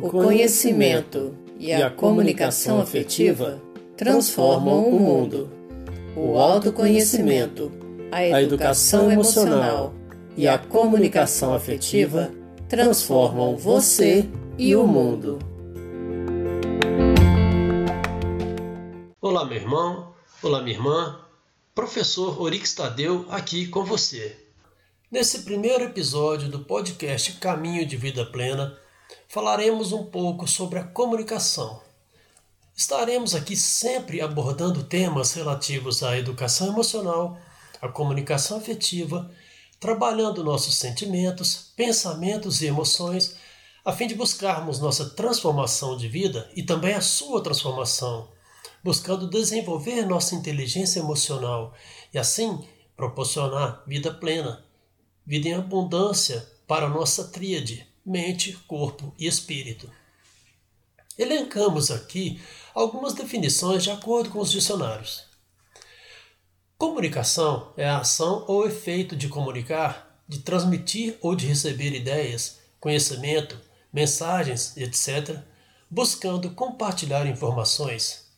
O conhecimento e a comunicação afetiva transformam o mundo. O autoconhecimento, a educação emocional e a comunicação afetiva transformam você e o mundo. Olá, meu irmão. Olá, minha irmã. Professor Orix Tadeu aqui com você. Nesse primeiro episódio do podcast Caminho de Vida Plena, falaremos um pouco sobre a comunicação. Estaremos aqui sempre abordando temas relativos à educação emocional, à comunicação afetiva, trabalhando nossos sentimentos, pensamentos e emoções, a fim de buscarmos nossa transformação de vida e também a sua transformação, buscando desenvolver nossa inteligência emocional e assim proporcionar vida plena vida em abundância para a nossa tríade, mente, corpo e espírito. Elencamos aqui algumas definições de acordo com os dicionários. Comunicação é a ação ou efeito de comunicar, de transmitir ou de receber ideias, conhecimento, mensagens, etc., buscando compartilhar informações.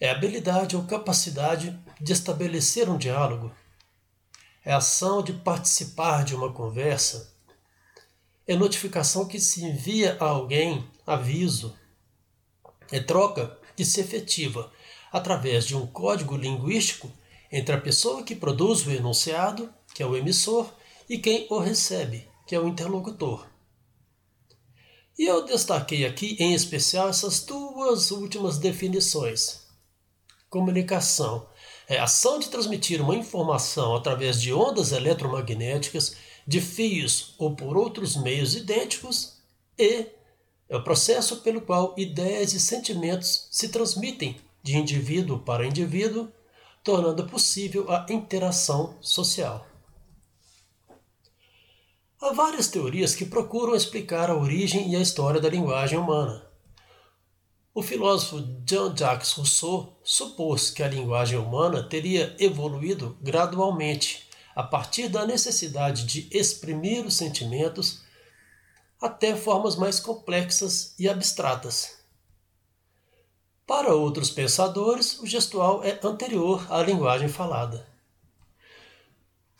É habilidade ou capacidade de estabelecer um diálogo, é ação de participar de uma conversa, é notificação que se envia a alguém, aviso, é troca que se efetiva através de um código linguístico entre a pessoa que produz o enunciado, que é o emissor, e quem o recebe, que é o interlocutor. E eu destaquei aqui em especial essas duas últimas definições. Comunicação é a ação de transmitir uma informação através de ondas eletromagnéticas, de fios ou por outros meios idênticos, e é o processo pelo qual ideias e sentimentos se transmitem de indivíduo para indivíduo, tornando possível a interação social. Há várias teorias que procuram explicar a origem e a história da linguagem humana. O filósofo Jean-Jacques Rousseau supôs que a linguagem humana teria evoluído gradualmente a partir da necessidade de exprimir os sentimentos até formas mais complexas e abstratas. Para outros pensadores, o gestual é anterior à linguagem falada.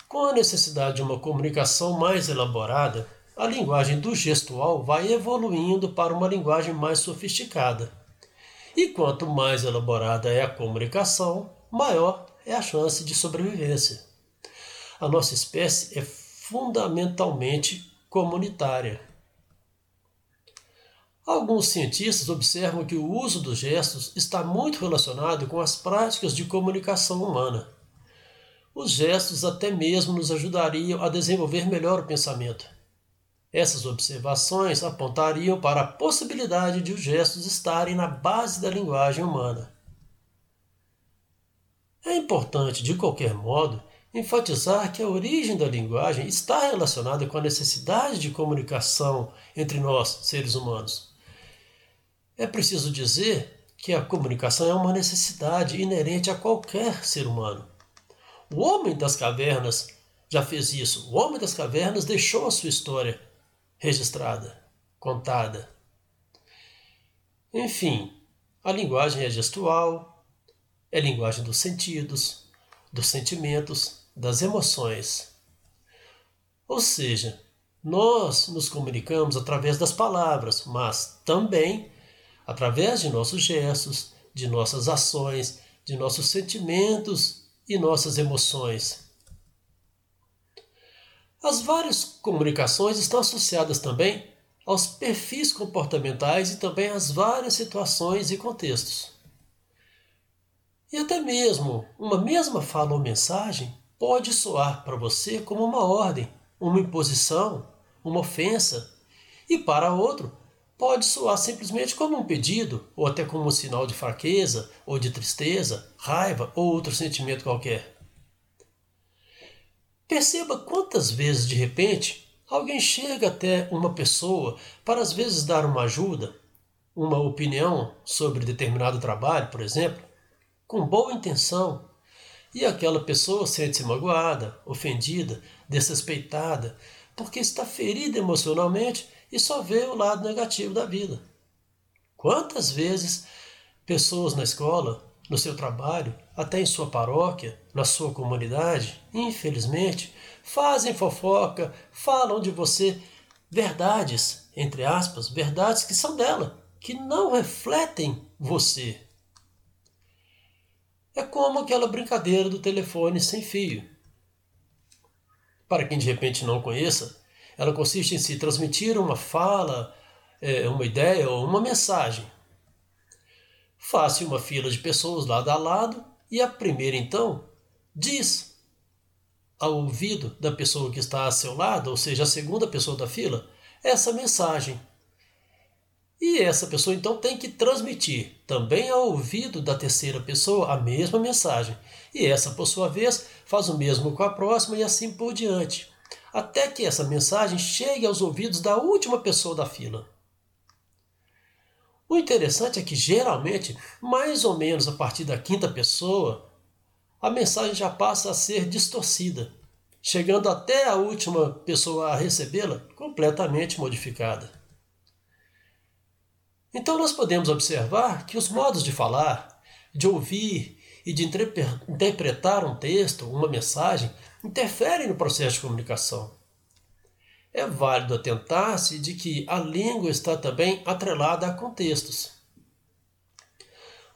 Com a necessidade de uma comunicação mais elaborada, a linguagem do gestual vai evoluindo para uma linguagem mais sofisticada e quanto mais elaborada é a comunicação, maior é a chance de sobrevivência. A nossa espécie é fundamentalmente comunitária. Alguns cientistas observam que o uso dos gestos está muito relacionado com as práticas de comunicação humana. Os gestos até mesmo nos ajudariam a desenvolver melhor o pensamento. Essas observações apontariam para a possibilidade de os gestos estarem na base da linguagem humana. É importante, de qualquer modo, enfatizar que a origem da linguagem está relacionada com a necessidade de comunicação entre nós, seres humanos. É preciso dizer que a comunicação é uma necessidade inerente a qualquer ser humano. O homem das cavernas já fez isso. O homem das cavernas deixou a sua história registrada, contada. Enfim, a linguagem é gestual, é linguagem dos sentidos, dos sentimentos, das emoções. Ou seja, nós nos comunicamos através das palavras, mas também através de nossos gestos, de nossas ações, de nossos sentimentos e nossas emoções. As várias comunicações estão associadas também aos perfis comportamentais e também às várias situações e contextos. E até mesmo uma mesma fala ou mensagem pode soar para você como uma ordem, uma imposição, uma ofensa, e para outro pode soar simplesmente como um pedido, ou até como um sinal de fraqueza, ou de tristeza, raiva ou outro sentimento qualquer. Perceba quantas vezes de repente alguém chega até uma pessoa para às vezes dar uma ajuda, uma opinião sobre determinado trabalho, por exemplo, com boa intenção, e aquela pessoa sente-se magoada, ofendida, desrespeitada, porque está ferida emocionalmente e só vê o lado negativo da vida. Quantas vezes pessoas na escola, no seu trabalho, até em sua paróquia, na sua comunidade, infelizmente, fazem fofoca, falam de você verdades, entre aspas, verdades que são dela, que não refletem você. É como aquela brincadeira do telefone sem fio. Para quem de repente não conheça, ela consiste em se transmitir uma fala, é, uma ideia ou uma mensagem. Faça uma fila de pessoas lado a lado e a primeira então diz ao ouvido da pessoa que está a seu lado, ou seja, a segunda pessoa da fila, essa mensagem. E essa pessoa então tem que transmitir também ao ouvido da terceira pessoa a mesma mensagem. E essa, por sua vez, faz o mesmo com a próxima e assim por diante, até que essa mensagem chegue aos ouvidos da última pessoa da fila. O interessante é que geralmente, mais ou menos a partir da quinta pessoa, a mensagem já passa a ser distorcida, chegando até a última pessoa a recebê-la completamente modificada. Então nós podemos observar que os modos de falar, de ouvir e de interpretar um texto, uma mensagem, interferem no processo de comunicação. É válido atentar-se de que a língua está também atrelada a contextos.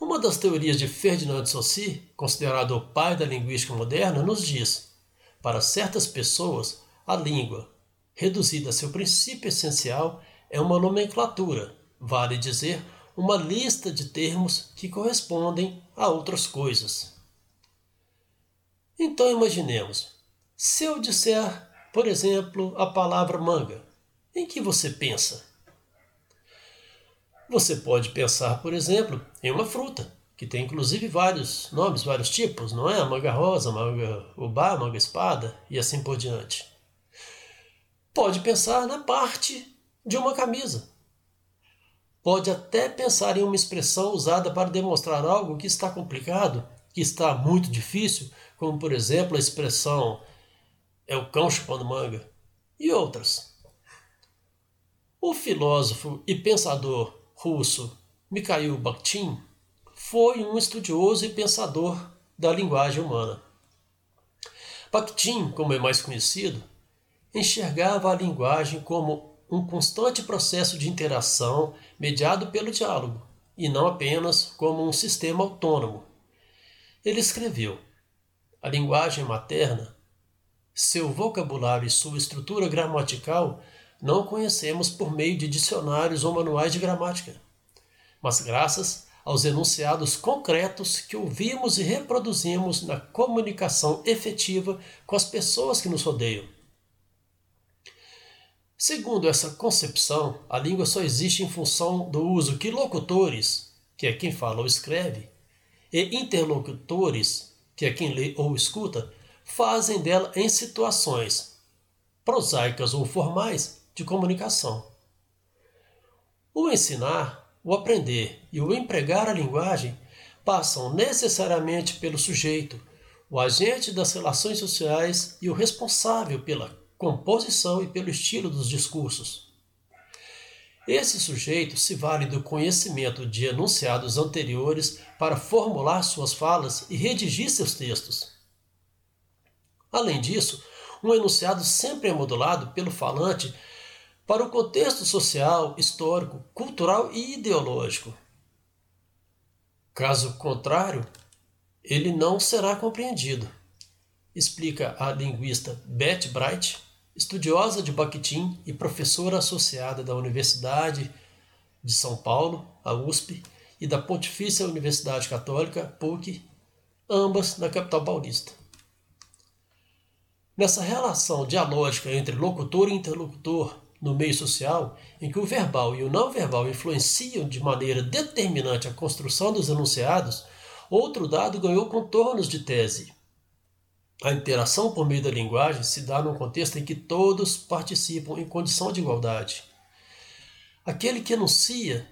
Uma das teorias de Ferdinand de Saussure, considerado o pai da linguística moderna, nos diz: para certas pessoas, a língua, reduzida a seu princípio essencial, é uma nomenclatura, vale dizer, uma lista de termos que correspondem a outras coisas. Então imaginemos, se eu disser, por exemplo, a palavra manga, em que você pensa? Você pode pensar, por exemplo, em uma fruta, que tem inclusive vários nomes, vários tipos, não é? Manga rosa, manga ubá, manga espada e assim por diante. Pode pensar na parte de uma camisa. Pode até pensar em uma expressão usada para demonstrar algo que está complicado, que está muito difícil, como por exemplo a expressão é o cão chupando manga, e outras. O filósofo e pensador russo Mikhail Bakhtin foi um estudioso e pensador da linguagem humana. Bakhtin, como é mais conhecido, enxergava a linguagem como um constante processo de interação mediado pelo diálogo, e não apenas como um sistema autônomo. Ele escreveu: A linguagem materna, seu vocabulário e sua estrutura gramatical não conhecemos por meio de dicionários ou manuais de gramática, mas graças aos enunciados concretos que ouvimos e reproduzimos na comunicação efetiva com as pessoas que nos rodeiam. Segundo essa concepção, a língua só existe em função do uso que locutores, que é quem fala ou escreve, e interlocutores, que é quem lê ou escuta, fazem dela em situações prosaicas ou formais de comunicação. O ensinar, o aprender e o empregar a linguagem passam necessariamente pelo sujeito, o agente das relações sociais e o responsável pela composição e pelo estilo dos discursos. Esse sujeito se vale do conhecimento de enunciados anteriores para formular suas falas e redigir seus textos. Além disso, um enunciado sempre é modulado pelo falante para o contexto social, histórico, cultural e ideológico. Caso contrário, ele não será compreendido, explica a linguista Beth Bright, estudiosa de Bakhtin e professora associada da Universidade de São Paulo, a USP, e da Pontifícia Universidade Católica, PUC, ambas na capital paulista. Nessa relação dialógica entre locutor e interlocutor, no meio social em que o verbal e o não verbal influenciam de maneira determinante a construção dos enunciados, outro dado ganhou contornos de tese. A interação por meio da linguagem se dá num contexto em que todos participam em condição de igualdade. Aquele que enuncia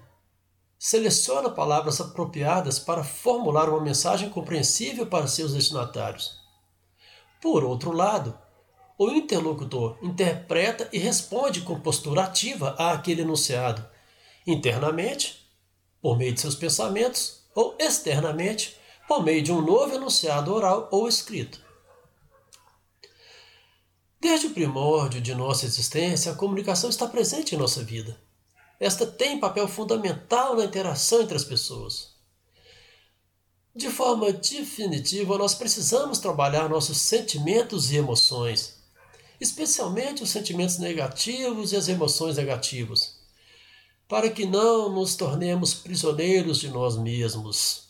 seleciona palavras apropriadas para formular uma mensagem compreensível para seus destinatários. Por outro lado, o interlocutor interpreta e responde com postura ativa àquele enunciado, internamente, por meio de seus pensamentos, ou externamente, por meio de um novo enunciado oral ou escrito. Desde o primórdio de nossa existência, a comunicação está presente em nossa vida. Esta tem papel fundamental na interação entre as pessoas. De forma definitiva, nós precisamos trabalhar nossos sentimentos e emoções, especialmente os sentimentos negativos e as emoções negativas, para que não nos tornemos prisioneiros de nós mesmos,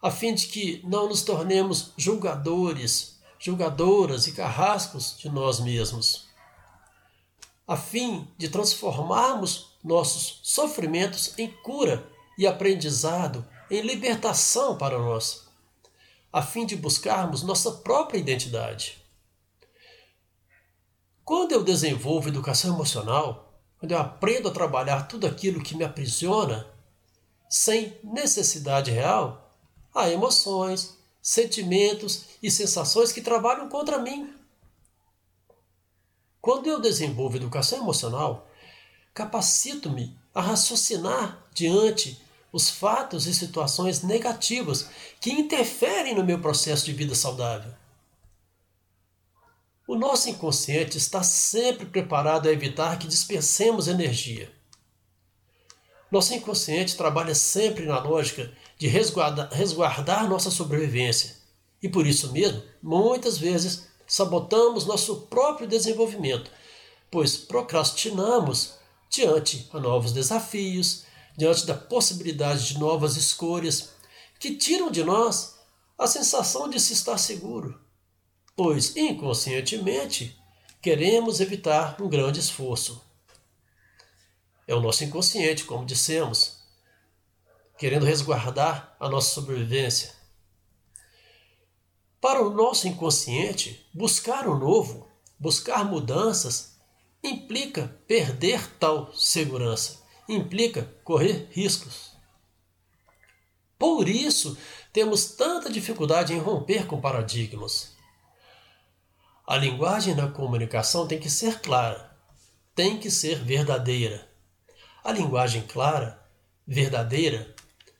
a fim de que não nos tornemos julgadores, julgadoras e carrascos de nós mesmos, a fim de transformarmos nossos sofrimentos em cura e aprendizado, em libertação para nós, a fim de buscarmos nossa própria identidade. Quando eu desenvolvo educação emocional, quando eu aprendo a trabalhar tudo aquilo que me aprisiona, sem necessidade real, há emoções, sentimentos e sensações que trabalham contra mim. Quando eu desenvolvo educação emocional, capacito-me a raciocinar diante os fatos e situações negativas que interferem no meu processo de vida saudável. O nosso inconsciente está sempre preparado a evitar que dispensemos energia. Nosso inconsciente trabalha sempre na lógica de resguardar, resguardar nossa sobrevivência e por isso mesmo, muitas vezes, sabotamos nosso próprio desenvolvimento, pois procrastinamos diante a novos desafios, diante da possibilidade de novas escolhas que tiram de nós a sensação de se estar seguro pois inconscientemente queremos evitar um grande esforço. É o nosso inconsciente, como dissemos, querendo resguardar a nossa sobrevivência. Para o nosso inconsciente, buscar o novo, buscar mudanças, implica perder tal segurança, implica correr riscos. Por isso, temos tanta dificuldade em romper com paradigmas. A linguagem da comunicação tem que ser clara, tem que ser verdadeira. A linguagem clara, verdadeira,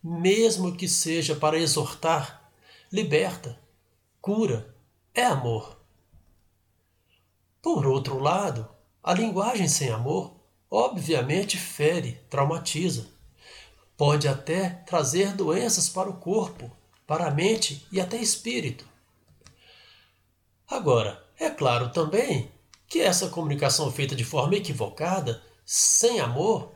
mesmo que seja para exortar, liberta, cura, é amor. Por outro lado, a linguagem sem amor, obviamente, fere, traumatiza. Pode até trazer doenças para o corpo, para a mente e até espírito. Agora, é claro também que essa comunicação feita de forma equivocada, sem amor,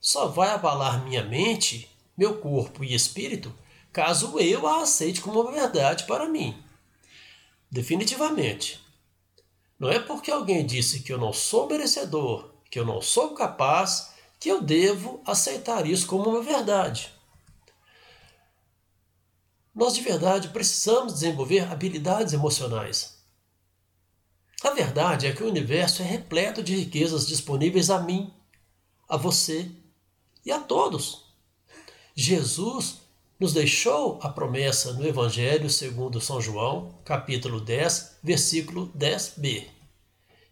só vai abalar minha mente, meu corpo e espírito caso eu a aceite como verdade para mim. Definitivamente. Não é porque alguém disse que eu não sou merecedor, que eu não sou capaz, que eu devo aceitar isso como uma verdade. Nós de verdade precisamos desenvolver habilidades emocionais. A verdade é que o universo é repleto de riquezas disponíveis a mim, a você e a todos. Jesus nos deixou a promessa no Evangelho segundo São João, capítulo 10, versículo 10b.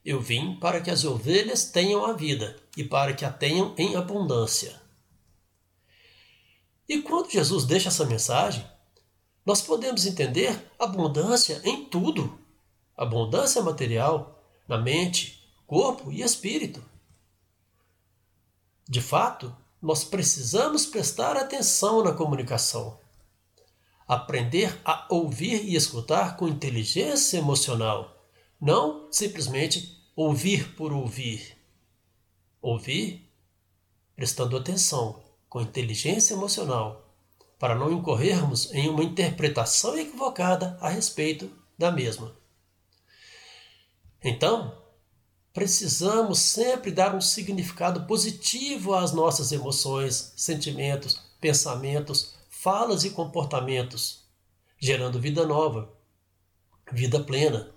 Eu vim para que as ovelhas tenham a vida e para que a tenham em abundância. E quando Jesus deixa essa mensagem, nós podemos entender abundância em tudo abundância material na mente, corpo e espírito. De fato, nós precisamos prestar atenção na comunicação. Aprender a ouvir e escutar com inteligência emocional, não simplesmente ouvir por ouvir. Ouvir prestando atenção, com inteligência emocional, para não incorrermos em uma interpretação equivocada a respeito da mesma. Então, precisamos sempre dar um significado positivo às nossas emoções, sentimentos, pensamentos, falas e comportamentos, gerando vida nova, vida plena,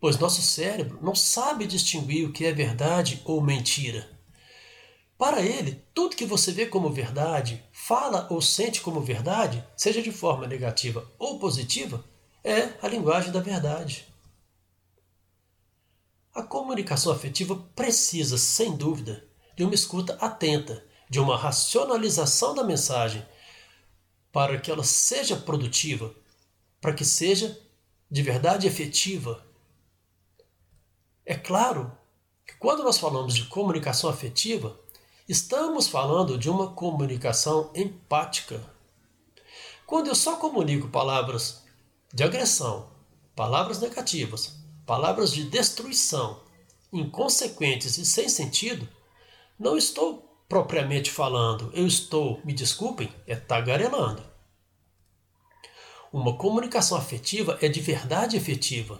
pois nosso cérebro não sabe distinguir o que é verdade ou mentira. Para ele, tudo que você vê como verdade, fala ou sente como verdade, seja de forma negativa ou positiva, é a linguagem da verdade. Comunicação afetiva precisa, sem dúvida, de uma escuta atenta, de uma racionalização da mensagem, para que ela seja produtiva, para que seja de verdade efetiva. É claro que quando nós falamos de comunicação afetiva, estamos falando de uma comunicação empática. Quando eu só comunico palavras de agressão, palavras negativas, palavras de destruição, inconsequentes e sem sentido, não estou propriamente falando, eu estou, me desculpem, é tagarelando. Uma comunicação afetiva é de verdade efetiva.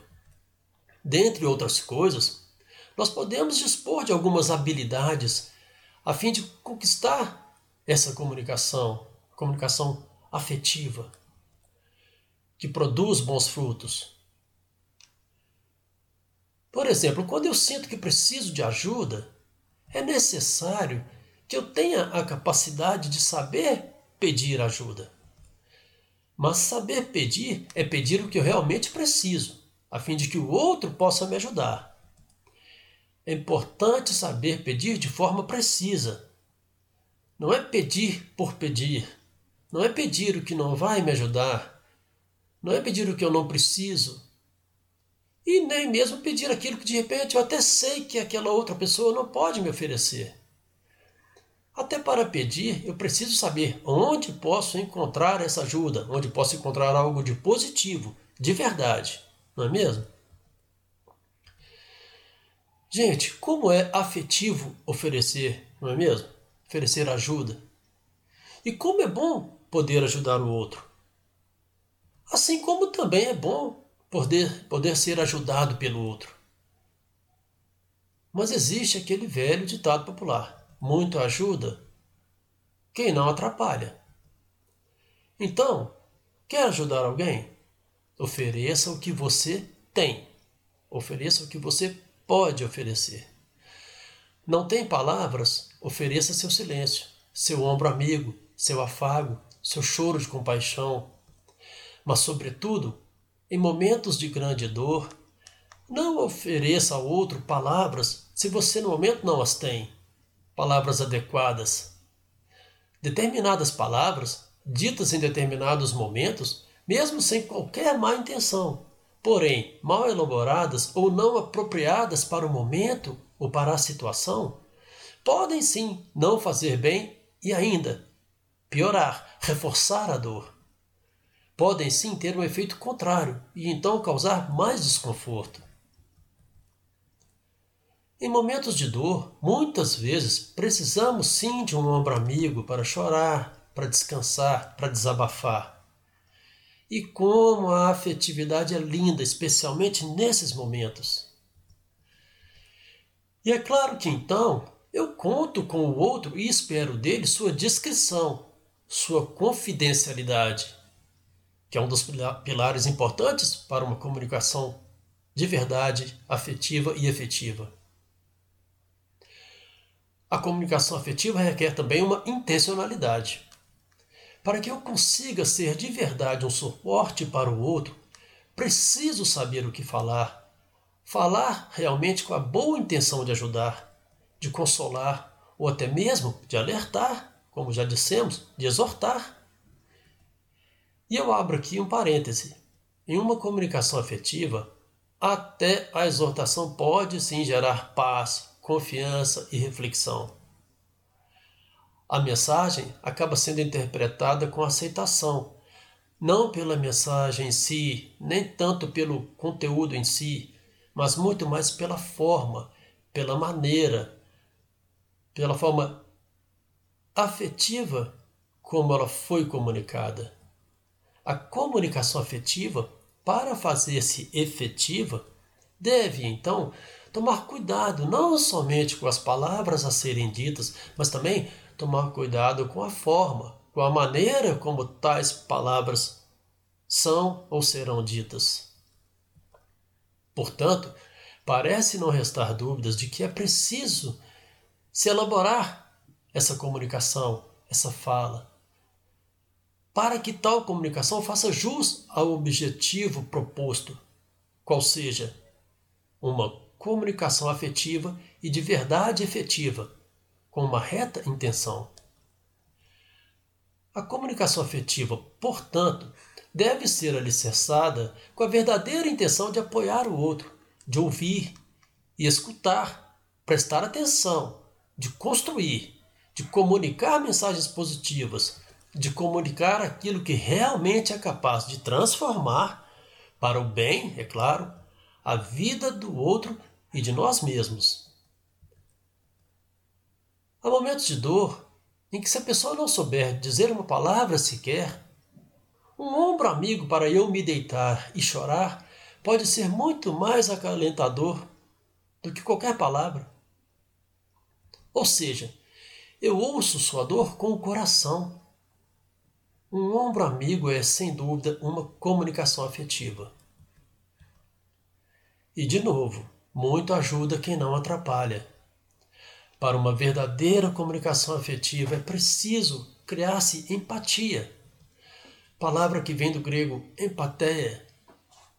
Dentre outras coisas, nós podemos dispor de algumas habilidades a fim de conquistar essa comunicação, comunicação afetiva, que produz bons frutos. Por exemplo, quando eu sinto que preciso de ajuda, é necessário que eu tenha a capacidade de saber pedir ajuda. Mas saber pedir é pedir o que eu realmente preciso, a fim de que o outro possa me ajudar. É importante saber pedir de forma precisa. Não é pedir por pedir. Não é pedir o que não vai me ajudar. Não é pedir o que eu não preciso. E nem mesmo pedir aquilo que de repente eu até sei que aquela outra pessoa não pode me oferecer. Até para pedir, eu preciso saber onde posso encontrar essa ajuda, onde posso encontrar algo de positivo, de verdade, não é mesmo? Gente, como é afetivo oferecer, não é mesmo? Oferecer ajuda. E como é bom poder ajudar o outro. Assim como também é bom poder, poder ser ajudado pelo outro. Mas existe aquele velho ditado popular: muito ajuda quem não atrapalha. Então, quer ajudar alguém? Ofereça o que você tem. Ofereça o que você pode oferecer. Não tem palavras? Ofereça seu silêncio, seu ombro amigo, seu afago, seu choro de compaixão. Mas, sobretudo, em momentos de grande dor, não ofereça ao outro palavras se você no momento não as tem palavras adequadas. Determinadas palavras, ditas em determinados momentos, mesmo sem qualquer má intenção, porém mal elaboradas ou não apropriadas para o momento ou para a situação, podem sim não fazer bem e ainda piorar, reforçar a dor. Podem sim ter um efeito contrário e então causar mais desconforto. Em momentos de dor, muitas vezes precisamos sim de um ombro amigo para chorar, para descansar, para desabafar. E como a afetividade é linda, especialmente nesses momentos. E é claro que então eu conto com o outro e espero dele sua discrição, sua confidencialidade, que é um dos pilares importantes para uma comunicação de verdade, afetiva e efetiva. A comunicação afetiva requer também uma intencionalidade. Para que eu consiga ser de verdade um suporte para o outro, preciso saber o que falar. Falar realmente com a boa intenção de ajudar, de consolar ou até mesmo de alertar, como já dissemos, de exortar. E eu abro aqui um parêntese. Em uma comunicação afetiva, até a exortação pode sim gerar paz, confiança e reflexão. A mensagem acaba sendo interpretada com aceitação, não pela mensagem em si, nem tanto pelo conteúdo em si, mas muito mais pela forma, pela maneira, pela forma afetiva como ela foi comunicada. A comunicação afetiva, para fazer-se efetiva, deve então tomar cuidado não somente com as palavras a serem ditas, mas também tomar cuidado com a forma, com a maneira como tais palavras são ou serão ditas. Portanto, parece não restar dúvidas de que é preciso se elaborar essa comunicação, essa fala, para que tal comunicação faça jus ao objetivo proposto, qual seja uma comunicação afetiva e de verdade efetiva, com uma reta intenção. A comunicação afetiva, portanto, deve ser alicerçada com a verdadeira intenção de apoiar o outro, de ouvir e escutar, prestar atenção, de construir, de comunicar mensagens positivas, de comunicar aquilo que realmente é capaz de transformar, para o bem, é claro, a vida do outro e de nós mesmos. Há momentos de dor em que, se a pessoa não souber dizer uma palavra sequer, um ombro amigo para eu me deitar e chorar pode ser muito mais acalentador do que qualquer palavra. Ou seja, eu ouço sua dor com o coração. Um ombro amigo é, sem dúvida, uma comunicação afetiva. E, de novo, muito ajuda quem não atrapalha. Para uma verdadeira comunicação afetiva é preciso criar-se empatia. Palavra que vem do grego empatia,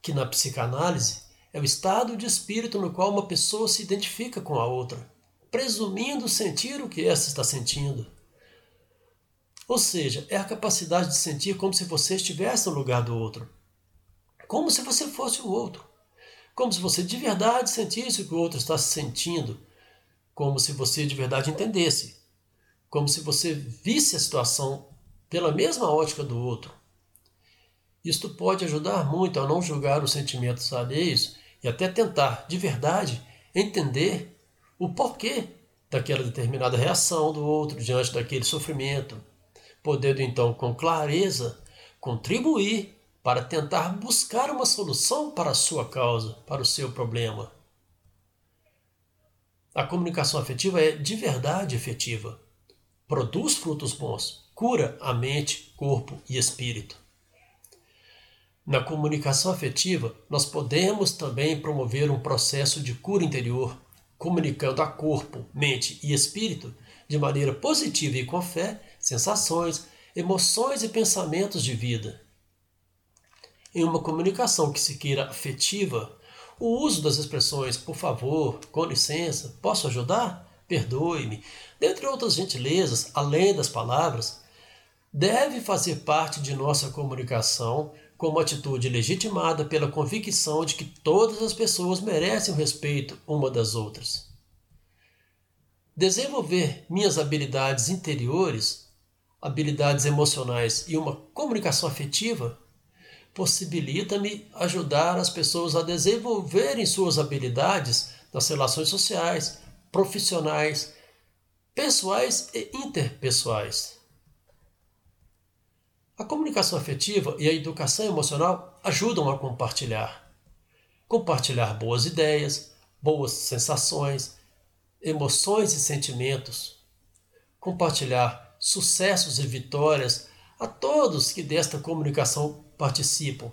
que na psicanálise é o estado de espírito no qual uma pessoa se identifica com a outra, presumindo sentir o que esta está sentindo. Ou seja, é a capacidade de sentir como se você estivesse no lugar do outro, como se você fosse o outro. Como se você de verdade sentisse o que o outro está sentindo, como se você de verdade entendesse, como se você visse a situação pela mesma ótica do outro. Isto pode ajudar muito a não julgar os sentimentos alheios e até tentar, de verdade, entender o porquê daquela determinada reação do outro diante daquele sofrimento, podendo então com clareza contribuir para tentar buscar uma solução para a sua causa, para o seu problema. A comunicação afetiva é de verdade efetiva. Produz frutos bons, cura a mente, corpo e espírito. Na comunicação afetiva, nós podemos também promover um processo de cura interior, comunicando a corpo, mente e espírito de maneira positiva e com fé sensações, emoções e pensamentos de vida em uma comunicação que se queira afetiva, o uso das expressões por favor, com licença, posso ajudar? Perdoe-me, dentre outras gentilezas, além das palavras, deve fazer parte de nossa comunicação como atitude legitimada pela convicção de que todas as pessoas merecem o respeito uma das outras. Desenvolver minhas habilidades interiores, habilidades emocionais e uma comunicação afetiva possibilita-me ajudar as pessoas a desenvolverem suas habilidades nas relações sociais, profissionais, pessoais e interpessoais. A comunicação afetiva e a educação emocional ajudam a compartilhar. Compartilhar boas ideias, boas sensações, emoções e sentimentos. Compartilhar sucessos e vitórias a todos que desta comunicação participam,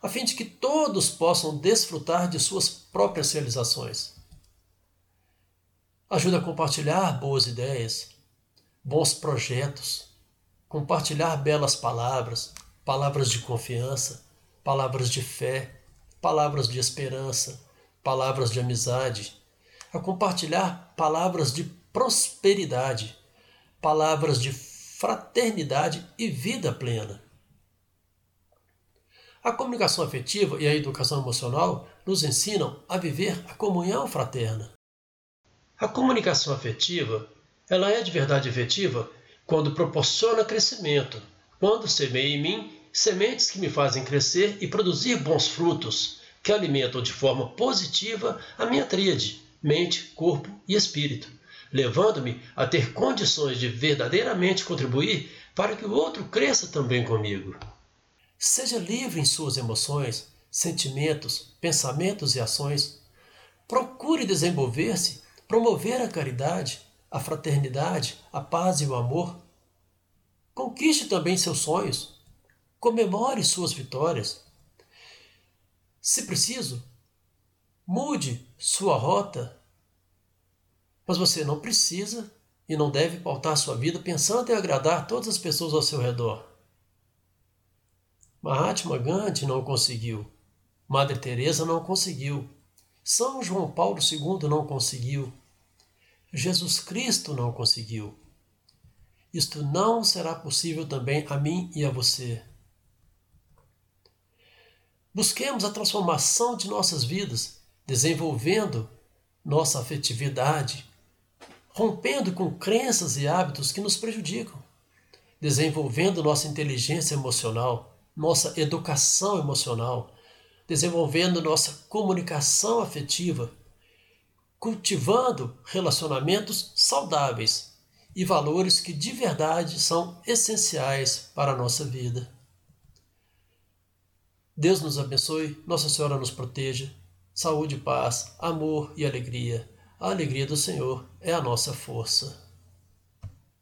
a fim de que todos possam desfrutar de suas próprias realizações. Ajuda a compartilhar boas ideias, bons projetos, compartilhar belas palavras, palavras de confiança, palavras de fé, palavras de esperança, palavras de amizade, a compartilhar palavras de prosperidade, palavras de fraternidade e vida plena. A comunicação afetiva e a educação emocional nos ensinam a viver a comunhão fraterna. A comunicação afetiva, ela é de verdade efetiva quando proporciona crescimento, quando semeia em mim sementes que me fazem crescer e produzir bons frutos, que alimentam de forma positiva a minha tríade, mente, corpo e espírito, levando-me a ter condições de verdadeiramente contribuir para que o outro cresça também comigo. Seja livre em suas emoções, sentimentos, pensamentos e ações. Procure desenvolver-se, promover a caridade, a fraternidade, a paz e o amor. Conquiste também seus sonhos. Comemore suas vitórias. Se preciso, mude sua rota. Mas você não precisa e não deve pautar sua vida pensando em agradar todas as pessoas ao seu redor. Mahatma Gandhi não conseguiu. Madre Teresa não conseguiu. São João Paulo II não conseguiu. Jesus Cristo não conseguiu. Isto não será possível também a mim e a você. Busquemos a transformação de nossas vidas, desenvolvendo nossa afetividade, rompendo com crenças e hábitos que nos prejudicam, desenvolvendo nossa inteligência emocional, nossa educação emocional, desenvolvendo nossa comunicação afetiva, cultivando relacionamentos saudáveis e valores que de verdade são essenciais para a nossa vida. Deus nos abençoe, Nossa Senhora nos proteja. Saúde, paz, amor e alegria. A alegria do Senhor é a nossa força.